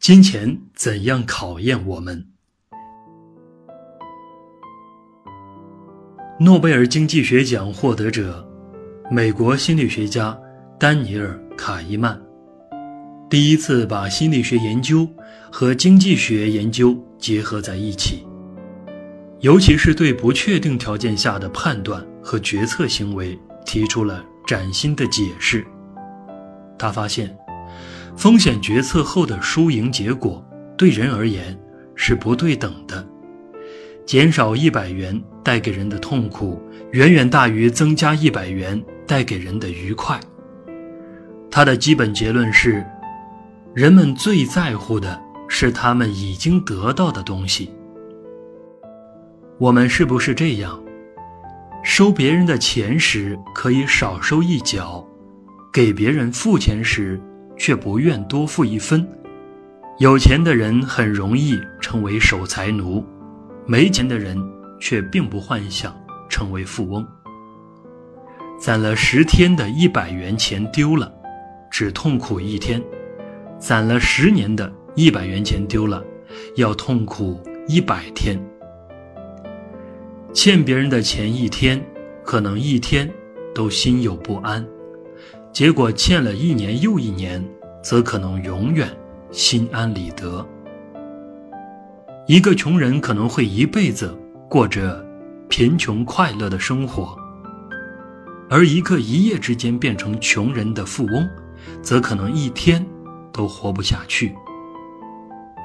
金钱怎样考验我们？诺贝尔经济学奖获得者，美国心理学家丹尼尔·卡伊曼，第一次把心理学研究和经济学研究结合在一起，尤其是对不确定条件下的判断和决策行为提出了崭新的解释。他发现。风险决策后的输赢结果对人而言是不对等的，减少一百元带给人的痛苦远远大于增加一百元带给人的愉快。他的基本结论是：人们最在乎的是他们已经得到的东西。我们是不是这样？收别人的钱时可以少收一角，给别人付钱时。却不愿多付一分。有钱的人很容易成为守财奴，没钱的人却并不幻想成为富翁。攒了十天的一百元钱丢了，只痛苦一天；攒了十年的一百元钱丢了，要痛苦一百天。欠别人的钱一天，可能一天都心有不安。结果欠了一年又一年，则可能永远心安理得。一个穷人可能会一辈子过着贫穷快乐的生活，而一个一夜之间变成穷人的富翁，则可能一天都活不下去。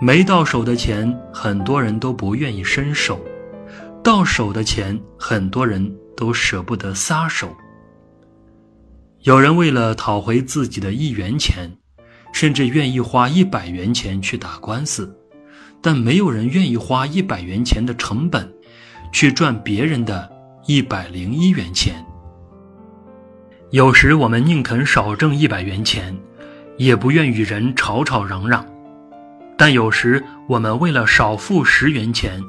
没到手的钱，很多人都不愿意伸手；到手的钱，很多人都舍不得撒手。有人为了讨回自己的一元钱，甚至愿意花一百元钱去打官司，但没有人愿意花一百元钱的成本，去赚别人的一百零一元钱。有时我们宁肯少挣一百元钱，也不愿与人吵吵嚷嚷；但有时我们为了少付十元钱，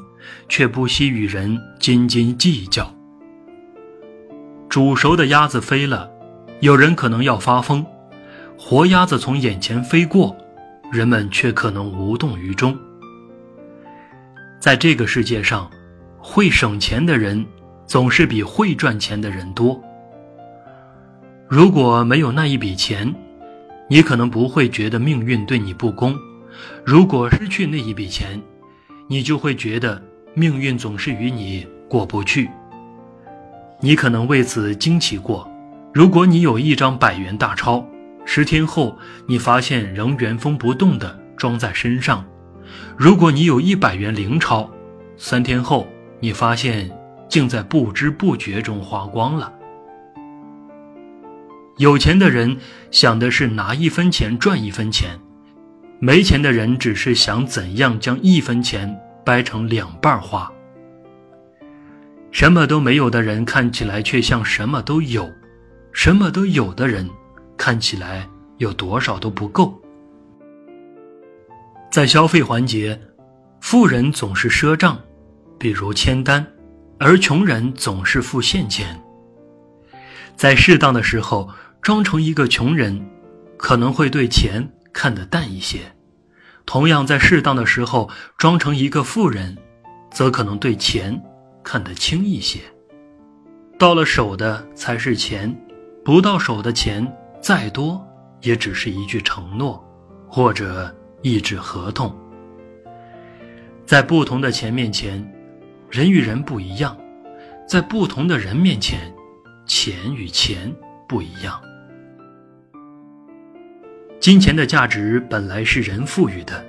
却不惜与人斤斤计较。煮熟的鸭子飞了。有人可能要发疯，活鸭子从眼前飞过，人们却可能无动于衷。在这个世界上，会省钱的人总是比会赚钱的人多。如果没有那一笔钱，你可能不会觉得命运对你不公；如果失去那一笔钱，你就会觉得命运总是与你过不去。你可能为此惊奇过。如果你有一张百元大钞，十天后你发现仍原封不动地装在身上；如果你有一百元零钞，三天后你发现竟在不知不觉中花光了。有钱的人想的是拿一分钱赚一分钱，没钱的人只是想怎样将一分钱掰成两半花。什么都没有的人看起来却像什么都有。什么都有的人，看起来有多少都不够。在消费环节，富人总是赊账，比如签单，而穷人总是付现钱。在适当的时候，装成一个穷人，可能会对钱看得淡一些；同样，在适当的时候，装成一个富人，则可能对钱看得轻一些。到了手的才是钱。不到手的钱再多，也只是一句承诺，或者一纸合同。在不同的钱面前，人与人不一样；在不同的人面前，钱与钱不一样。金钱的价值本来是人赋予的，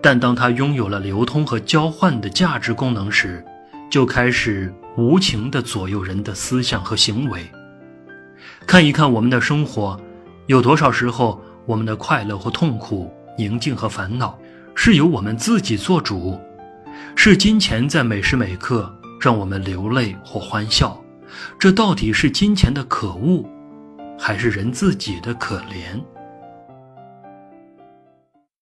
但当它拥有了流通和交换的价值功能时，就开始无情地左右人的思想和行为。看一看我们的生活，有多少时候，我们的快乐或痛苦、宁静和烦恼，是由我们自己做主？是金钱在每时每刻让我们流泪或欢笑？这到底是金钱的可恶，还是人自己的可怜？